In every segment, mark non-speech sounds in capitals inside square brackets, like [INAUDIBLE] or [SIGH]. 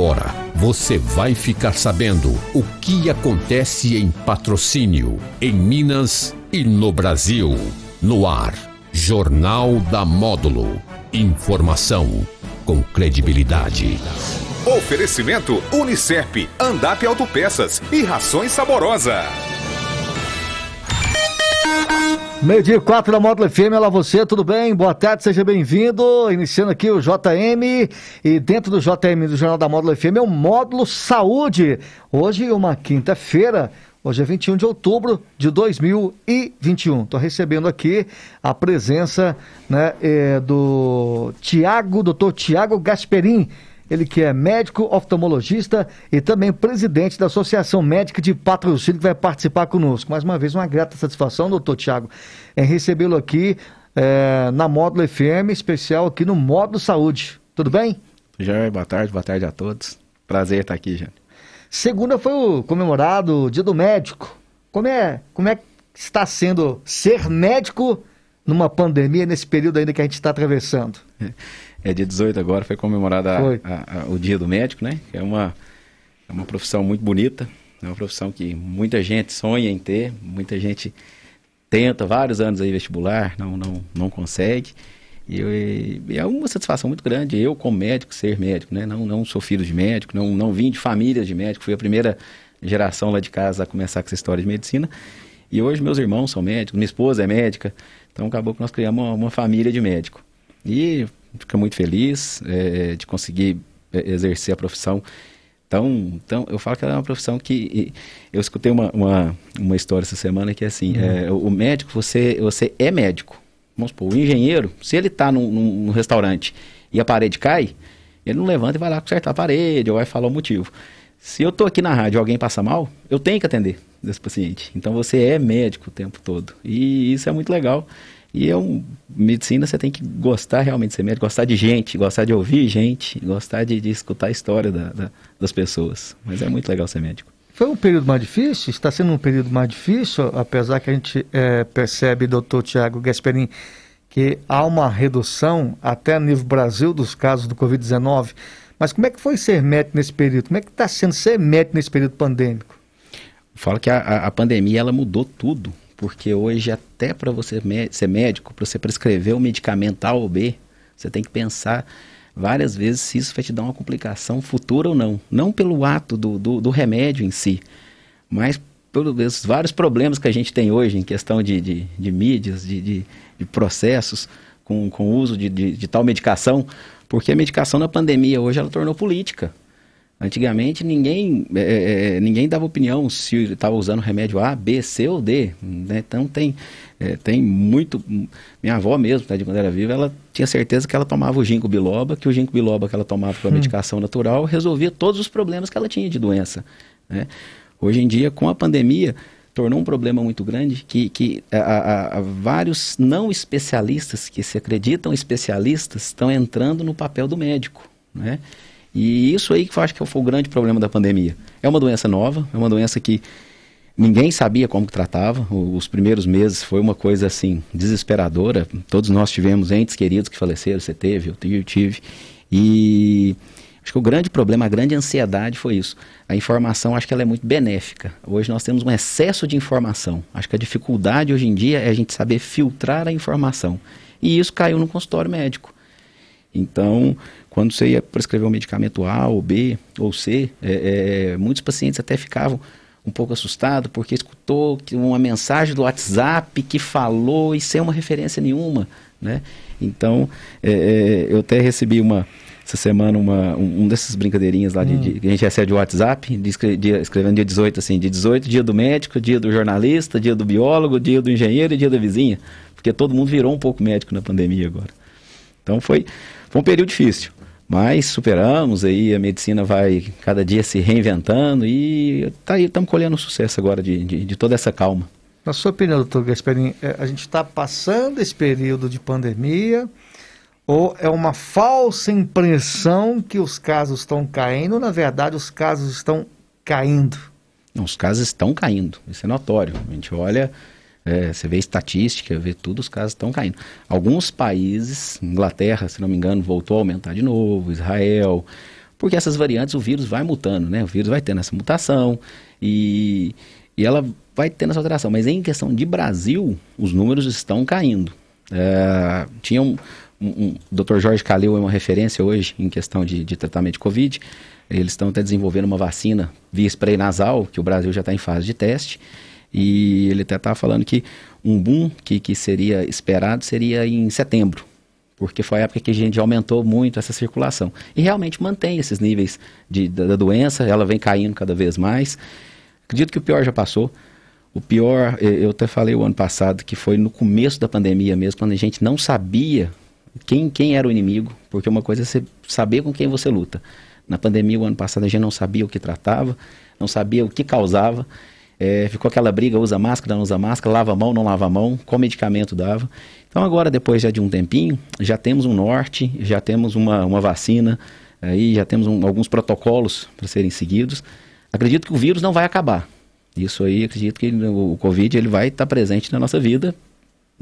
agora você vai ficar sabendo o que acontece em patrocínio, em Minas e no Brasil. No ar, Jornal da Módulo. Informação com credibilidade. Oferecimento Unicep, Andap Autopeças e Rações Saborosa. Meio dia 4 da Módulo FM, olá você, tudo bem? Boa tarde, seja bem-vindo. Iniciando aqui o JM e dentro do JM do Jornal da Módulo FM é o Módulo Saúde. Hoje, uma quinta-feira, hoje é 21 de outubro de 2021. Estou recebendo aqui a presença né, é, do Tiago, doutor Tiago Gasperin ele que é médico oftalmologista e também presidente da Associação Médica de Patrocínio, que vai participar conosco. Mais uma vez, uma grata satisfação, doutor Tiago, em recebê-lo aqui é, na Módulo FM, especial aqui no Módulo Saúde. Tudo bem? Já, boa tarde, boa tarde a todos. Prazer estar aqui, gente. Segunda foi o comemorado o Dia do Médico. Como é, como é que está sendo ser médico numa pandemia, nesse período ainda que a gente está atravessando? É. É dia 18 agora, foi comemorado foi. A, a, o Dia do Médico, né? É uma, é uma profissão muito bonita, é uma profissão que muita gente sonha em ter, muita gente tenta vários anos aí vestibular, não, não, não consegue. E, eu, e é uma satisfação muito grande eu, como médico, ser médico, né? Não, não sou filho de médico, não, não vim de família de médico, fui a primeira geração lá de casa a começar com essa história de medicina. E hoje meus irmãos são médicos, minha esposa é médica, então acabou que nós criamos uma, uma família de médico. E fica muito feliz é, de conseguir é, exercer a profissão. Então, então, eu falo que é uma profissão que. Eu escutei uma, uma, uma história essa semana que é assim: uhum. é, o médico, você, você é médico. Vamos supor, o engenheiro, se ele está num, num, restaurante e a parede cai, ele não levanta e vai lá consertar a parede ou vai falar o motivo. Se eu estou aqui na rádio e alguém passa mal, eu tenho que atender desse paciente. Então você é médico o tempo todo. E isso é muito legal. E é um, medicina você tem que gostar realmente de ser médico, gostar de gente, gostar de ouvir gente, gostar de, de escutar a história da, da, das pessoas. Mas é muito legal ser médico. Foi um período mais difícil? Está sendo um período mais difícil, apesar que a gente é, percebe, doutor Tiago Gasperin, que há uma redução até a nível Brasil dos casos do Covid-19. Mas como é que foi ser médico nesse período? Como é que está sendo ser médico nesse período pandêmico? Falo que a, a pandemia ela mudou tudo porque hoje até para você ser médico, para você prescrever um medicamento A ou B, você tem que pensar várias vezes se isso vai te dar uma complicação futura ou não. Não pelo ato do, do, do remédio em si, mas pelos vários problemas que a gente tem hoje em questão de, de, de mídias, de, de, de, processos com, com o uso de, de, de tal medicação, porque a medicação na pandemia hoje ela tornou política. Antigamente ninguém, é, é, é, ninguém dava opinião se estava usando remédio A, B, C ou D. Né? Então tem, é, tem muito. Minha avó mesmo, tá, de quando era viva, ela tinha certeza que ela tomava o ginkgo biloba, que o ginkgo biloba que ela tomava com a hum. medicação natural resolvia todos os problemas que ela tinha de doença. Né? Hoje em dia, com a pandemia, tornou um problema muito grande que, que vários não especialistas que se acreditam especialistas estão entrando no papel do médico. Né? E isso aí que eu acho que foi o grande problema da pandemia. É uma doença nova, é uma doença que ninguém sabia como que tratava. Os primeiros meses foi uma coisa assim desesperadora. Todos nós tivemos entes queridos que faleceram, você teve, eu tive. E acho que o grande problema, a grande ansiedade foi isso. A informação, acho que ela é muito benéfica. Hoje nós temos um excesso de informação. Acho que a dificuldade hoje em dia é a gente saber filtrar a informação. E isso caiu no consultório médico. Então, quando você ia prescrever um medicamento A ou B ou C, é, é, muitos pacientes até ficavam um pouco assustados porque escutou uma mensagem do WhatsApp que falou e sem uma referência nenhuma, né? Então, é, é eu até recebi uma essa semana uma, um, um dessas brincadeirinhas lá de, hum. de, que a gente recebe de WhatsApp, de, de, escrevendo dia 18 assim, dia 18, dia do médico, dia do jornalista, dia do biólogo, dia do engenheiro e dia da vizinha, porque todo mundo virou um pouco médico na pandemia agora. Então foi, foi um período difícil. Mas superamos aí, a medicina vai cada dia se reinventando e tá aí, estamos colhendo sucesso agora de, de, de, toda essa calma. Na sua opinião, doutor Gasperini, é, a gente está passando esse período de pandemia ou é uma falsa impressão que os casos estão caindo ou, na verdade, os casos estão caindo? Não, os casos estão caindo, isso é notório. A gente olha é, você vê estatística, vê tudo, os casos estão caindo. Alguns países, Inglaterra, se não me engano, voltou a aumentar de novo, Israel, porque essas variantes o vírus vai mutando, né? O vírus vai tendo essa mutação e, e ela vai tendo essa alteração. Mas em questão de Brasil, os números estão caindo. É, tinha um, um, um, Dr. Jorge Calil é uma referência hoje em questão de, de tratamento de Covid. Eles estão até desenvolvendo uma vacina via spray nasal, que o Brasil já está em fase de teste. E ele até estava falando que um boom que, que seria esperado seria em setembro, porque foi a época que a gente aumentou muito essa circulação. E realmente mantém esses níveis de, da, da doença, ela vem caindo cada vez mais. Acredito que o pior já passou. O pior, eu até falei o ano passado, que foi no começo da pandemia mesmo, quando a gente não sabia quem, quem era o inimigo, porque uma coisa é você saber com quem você luta. Na pandemia, o ano passado, a gente não sabia o que tratava, não sabia o que causava. É, ficou aquela briga, usa máscara, não usa máscara, lava a mão, não lava a mão, qual medicamento dava. Então agora, depois já de um tempinho, já temos um norte, já temos uma, uma vacina, aí já temos um, alguns protocolos para serem seguidos. Acredito que o vírus não vai acabar. Isso aí, acredito que o, o Covid ele vai estar presente na nossa vida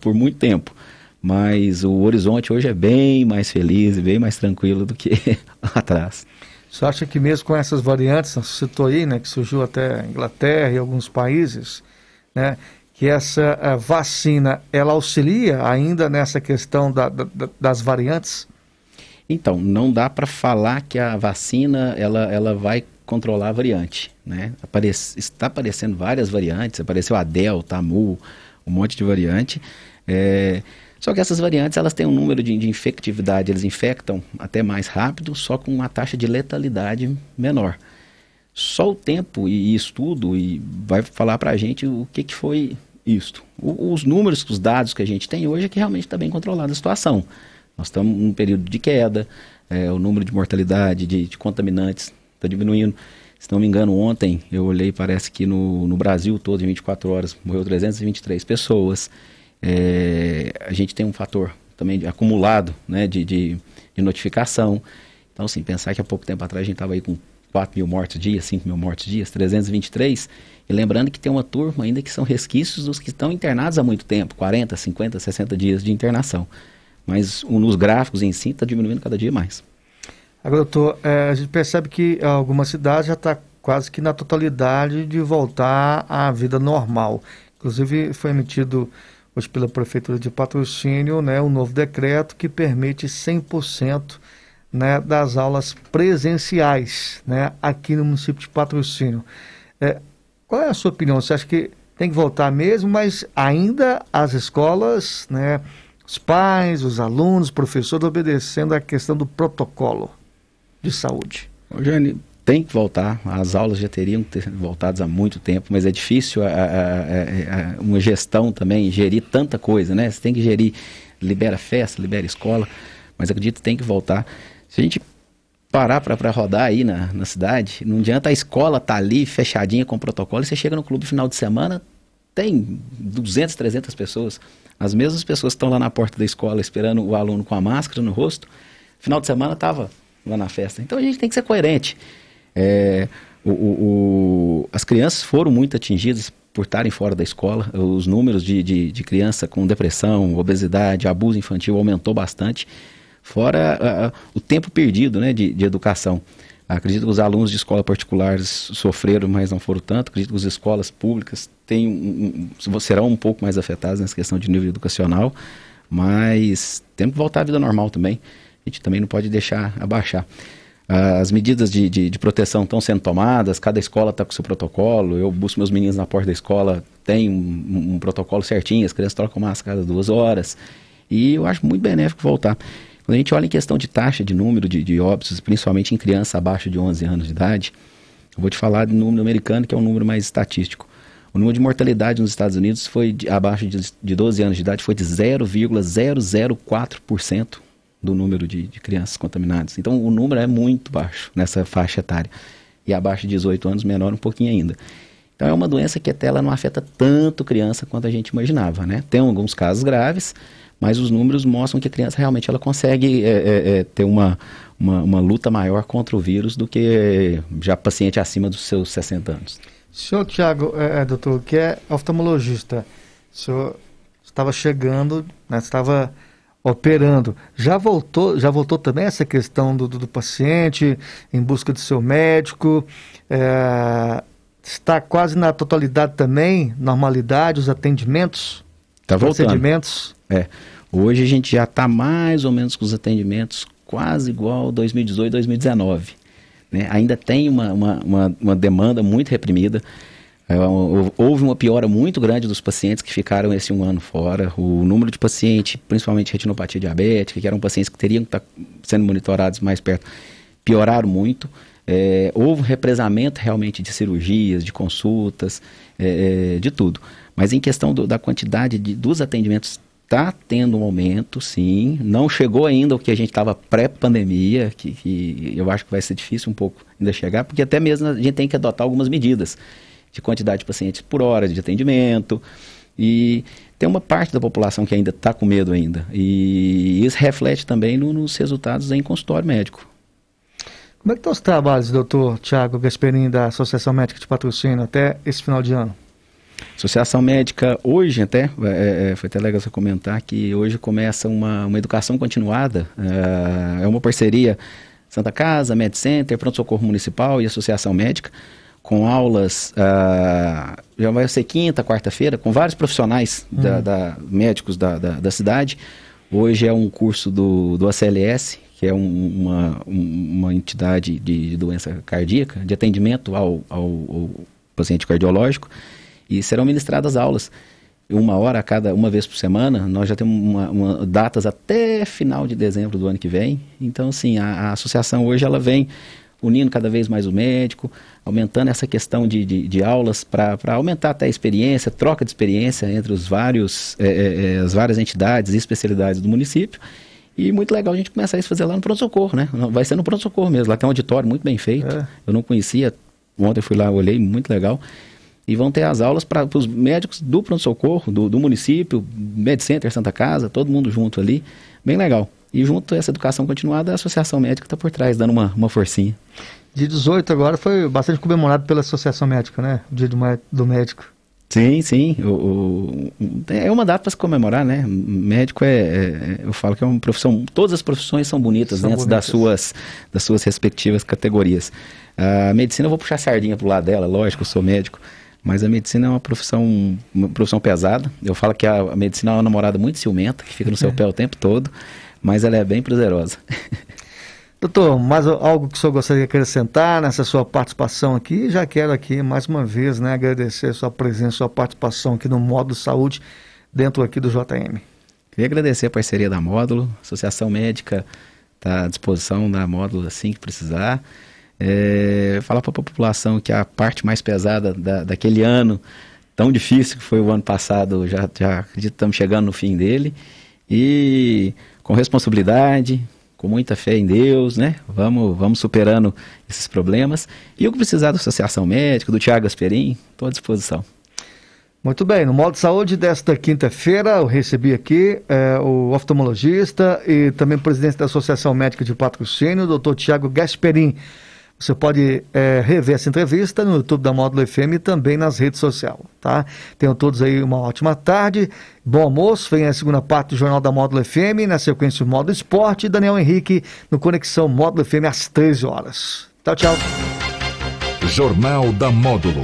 por muito tempo. Mas o horizonte hoje é bem mais feliz e bem mais tranquilo do que [LAUGHS] atrás. Você acha que mesmo com essas variantes, você citou aí, né, que surgiu até Inglaterra e alguns países, né, que essa eh, vacina, ela auxilia ainda nessa questão da, da, das variantes? Então, não dá para falar que a vacina, ela, ela vai controlar a variante, né? Aparece, está aparecendo várias variantes, apareceu a Delta, a Mu, um monte de variante, é, só que essas variantes elas têm um número de, de infectividade, eles infectam até mais rápido, só com uma taxa de letalidade menor. Só o tempo e, estudo e vai falar para a gente o que, que foi isto. O, os números, os dados que a gente tem hoje é que realmente está bem controlada a situação. Nós estamos num período de queda, é, o número de mortalidade, de, de contaminantes está diminuindo. Se não me engano, ontem eu olhei, parece que no, no Brasil todo, em 24 horas, morreu 323 pessoas. É, a gente tem um fator também de, acumulado né, de, de, de, notificação. Então, assim, pensar que há pouco tempo atrás a gente estava aí com 4 mil mortes dia, 5 mil mortes dia, 323. E lembrando que tem uma turma ainda que são resquícios dos que estão internados há muito tempo 40, 50, 60 dias de internação. Mas nos gráficos em si está diminuindo cada dia mais. Agora, doutor, é, a gente percebe que algumas cidades já está quase que na totalidade de voltar à vida normal. Inclusive, foi emitido pela Prefeitura de Patrocínio, né, um novo decreto que permite 100% né, das aulas presenciais né, aqui no município de Patrocínio. É, qual é a sua opinião? Você acha que tem que voltar mesmo, mas ainda as escolas, né, os pais, os alunos, os professores obedecendo à questão do protocolo de saúde? Jane, tem que voltar, as aulas já teriam ter voltadas há muito tempo, mas é difícil a, a, a, uma gestão também, gerir tanta coisa, né? Você tem que gerir, libera festa, libera escola, mas acredito que tem que voltar. Se a gente parar para rodar aí na, na cidade, não adianta a escola estar tá ali fechadinha com protocolo, e você chega no clube final de semana, tem 200, 300 pessoas, as mesmas pessoas estão lá na porta da escola esperando o aluno com a máscara no rosto, final de semana estava lá na festa. Então a gente tem que ser coerente. É, o, o, as crianças foram muito atingidas por estarem fora da escola. Os números de, de, de criança com depressão, obesidade, abuso infantil aumentou bastante. Fora o tempo perdido né, de, de educação. Acredito que os alunos de escola particulares sofreram, mas não foram tanto. Acredito que as escolas públicas têm um, um, serão um pouco mais afetadas nessa questão de nível educacional. Mas temos que voltar à vida normal também. A gente também não pode deixar abaixar. As medidas de, de, de proteção estão sendo tomadas, cada escola está com seu protocolo. Eu busco meus meninos na porta da escola, tem um, um protocolo certinho, as crianças trocam máscara cada duas horas. E eu acho muito benéfico voltar. Quando a gente olha em questão de taxa de número de, de óbitos, principalmente em criança abaixo de 11 anos de idade, eu vou te falar do número americano, que é um número mais estatístico. O número de mortalidade nos Estados Unidos foi de, abaixo de, de 12 anos de idade foi de 0,004% do número de, de, crianças contaminadas. Então o número é muito baixo nessa faixa etária. E abaixo de 18 anos, menor um pouquinho ainda. Então é uma doença que até ela não afeta tanto criança quanto a gente imaginava, né? Tem alguns casos graves, mas os números mostram que a criança realmente ela consegue é, é, é, ter uma, uma, uma, luta maior contra o vírus do que já paciente acima dos seus 60 anos. Senhor Tiago, é, é, doutor, que é oftalmologista, o senhor estava chegando, né, estava operando. Já voltou, já voltou também essa questão do, do, do paciente em busca do seu médico. É, está quase na totalidade também, normalidade, os atendimentos, Tá voltando. procedimentos. É. Hoje a gente já está mais ou menos com os atendimentos quase igual 2018, 2019. Né? Ainda tem uma, uma, uma, uma demanda muito reprimida. É, houve uma piora muito grande dos pacientes que ficaram esse um ano fora. O número de pacientes, principalmente retinopatia diabética, que eram pacientes que teriam que estar sendo monitorados mais perto, pioraram muito. É, houve um represamento realmente de cirurgias, de consultas, é, de tudo. Mas em questão do, da quantidade de, dos atendimentos, está tendo um aumento, sim. Não chegou ainda o que a gente estava pré-pandemia, que, que, eu acho que vai ser difícil um pouco ainda chegar, porque até mesmo a gente tem que adotar algumas medidas de quantidade de pacientes por hora de atendimento. E tem uma parte da população que ainda está com medo ainda. E isso reflete também no, nos resultados em consultório médico. Como é que estão os trabalhos, doutor Tiago Gasperini, da Associação Médica de Patrocínio, até esse final de ano? Associação Médica, hoje até, é, é, foi até legal você comentar que hoje começa uma, uma educação continuada, é, é uma parceria Santa Casa, Med Center, Pronto Socorro Municipal e Associação Médica, com aulas, uh, já vai ser quinta, quarta-feira, com vários profissionais, uhum. da, da, médicos da, da, da, cidade. Hoje é um curso do, do ACLS, que é um, uma, uma entidade de doença cardíaca, de atendimento ao, ao, ao paciente cardiológico e serão ministradas aulas uma hora a cada uma vez por semana. Nós já temos uma, uma, datas até final de dezembro do ano que vem. Então, sim, a, a, associação hoje ela vem unindo cada vez mais o médico, aumentando essa questão de, de, de aulas para aumentar até a experiência, troca de experiência entre os vários, é, é, as várias entidades e especialidades do município. E muito legal a gente começar a isso fazer lá no pronto-socorro, né? Vai ser no pronto-socorro mesmo. Lá tem um auditório muito bem feito. É. Eu não conhecia. Ontem fui lá, olhei, muito legal e vão ter as aulas para os médicos do pronto-socorro, do, do, município, MedCenter, Santa Casa, todo mundo junto ali, bem legal. E junto a essa educação continuada, a Associação Médica está por trás, dando uma, uma forcinha. Dia 18 agora foi bastante comemorado pela Associação Médica, né? Dia do, do médico. Sim, sim. O, o, é uma data para se comemorar, né? Médico é, é, Eu falo que é uma profissão. Todas as profissões são bonitas são dentro bonitas. das suas, das suas respectivas categorias. A medicina eu vou puxar a sardinha pro lado dela, lógico, eu sou médico. Mas a medicina é uma profissão, uma profissão pesada. Eu falo que a, a medicina é uma namorada muito ciumenta, que fica no seu pé o tempo todo, mas ela é bem prazerosa. [LAUGHS] Doutor, mais algo que o senhor gostaria de acrescentar nessa sua participação aqui? Já quero aqui, mais uma vez, né, agradecer a sua presença, sua participação aqui no Módulo Saúde, dentro aqui do JM. Queria agradecer a parceria da Módulo, Associação Médica está à disposição da Módulo assim que precisar. É, falar para a população que a parte mais pesada da, daquele ano tão difícil que foi o ano passado, já, já acredito que estamos chegando no fim dele. E com responsabilidade, com muita fé em Deus, né? Vamos, vamos superando esses problemas. E o que precisar da Associação Médica, do Tiago Asperim, estou à disposição. Muito bem, no modo de saúde desta quinta-feira, eu recebi aqui é, o oftalmologista e também presidente da Associação Médica de Patrocínio, o doutor Tiago Gasperim. Você pode é, rever essa entrevista no YouTube da Módulo FM e também nas redes sociais, tá? Tenham todos aí uma ótima tarde, bom almoço, vem a segunda parte do Jornal da Módulo FM, na sequência o Módulo Esporte, Daniel Henrique no Conexão Módulo FM às 13 horas. Tchau, tchau. Jornal da Módulo.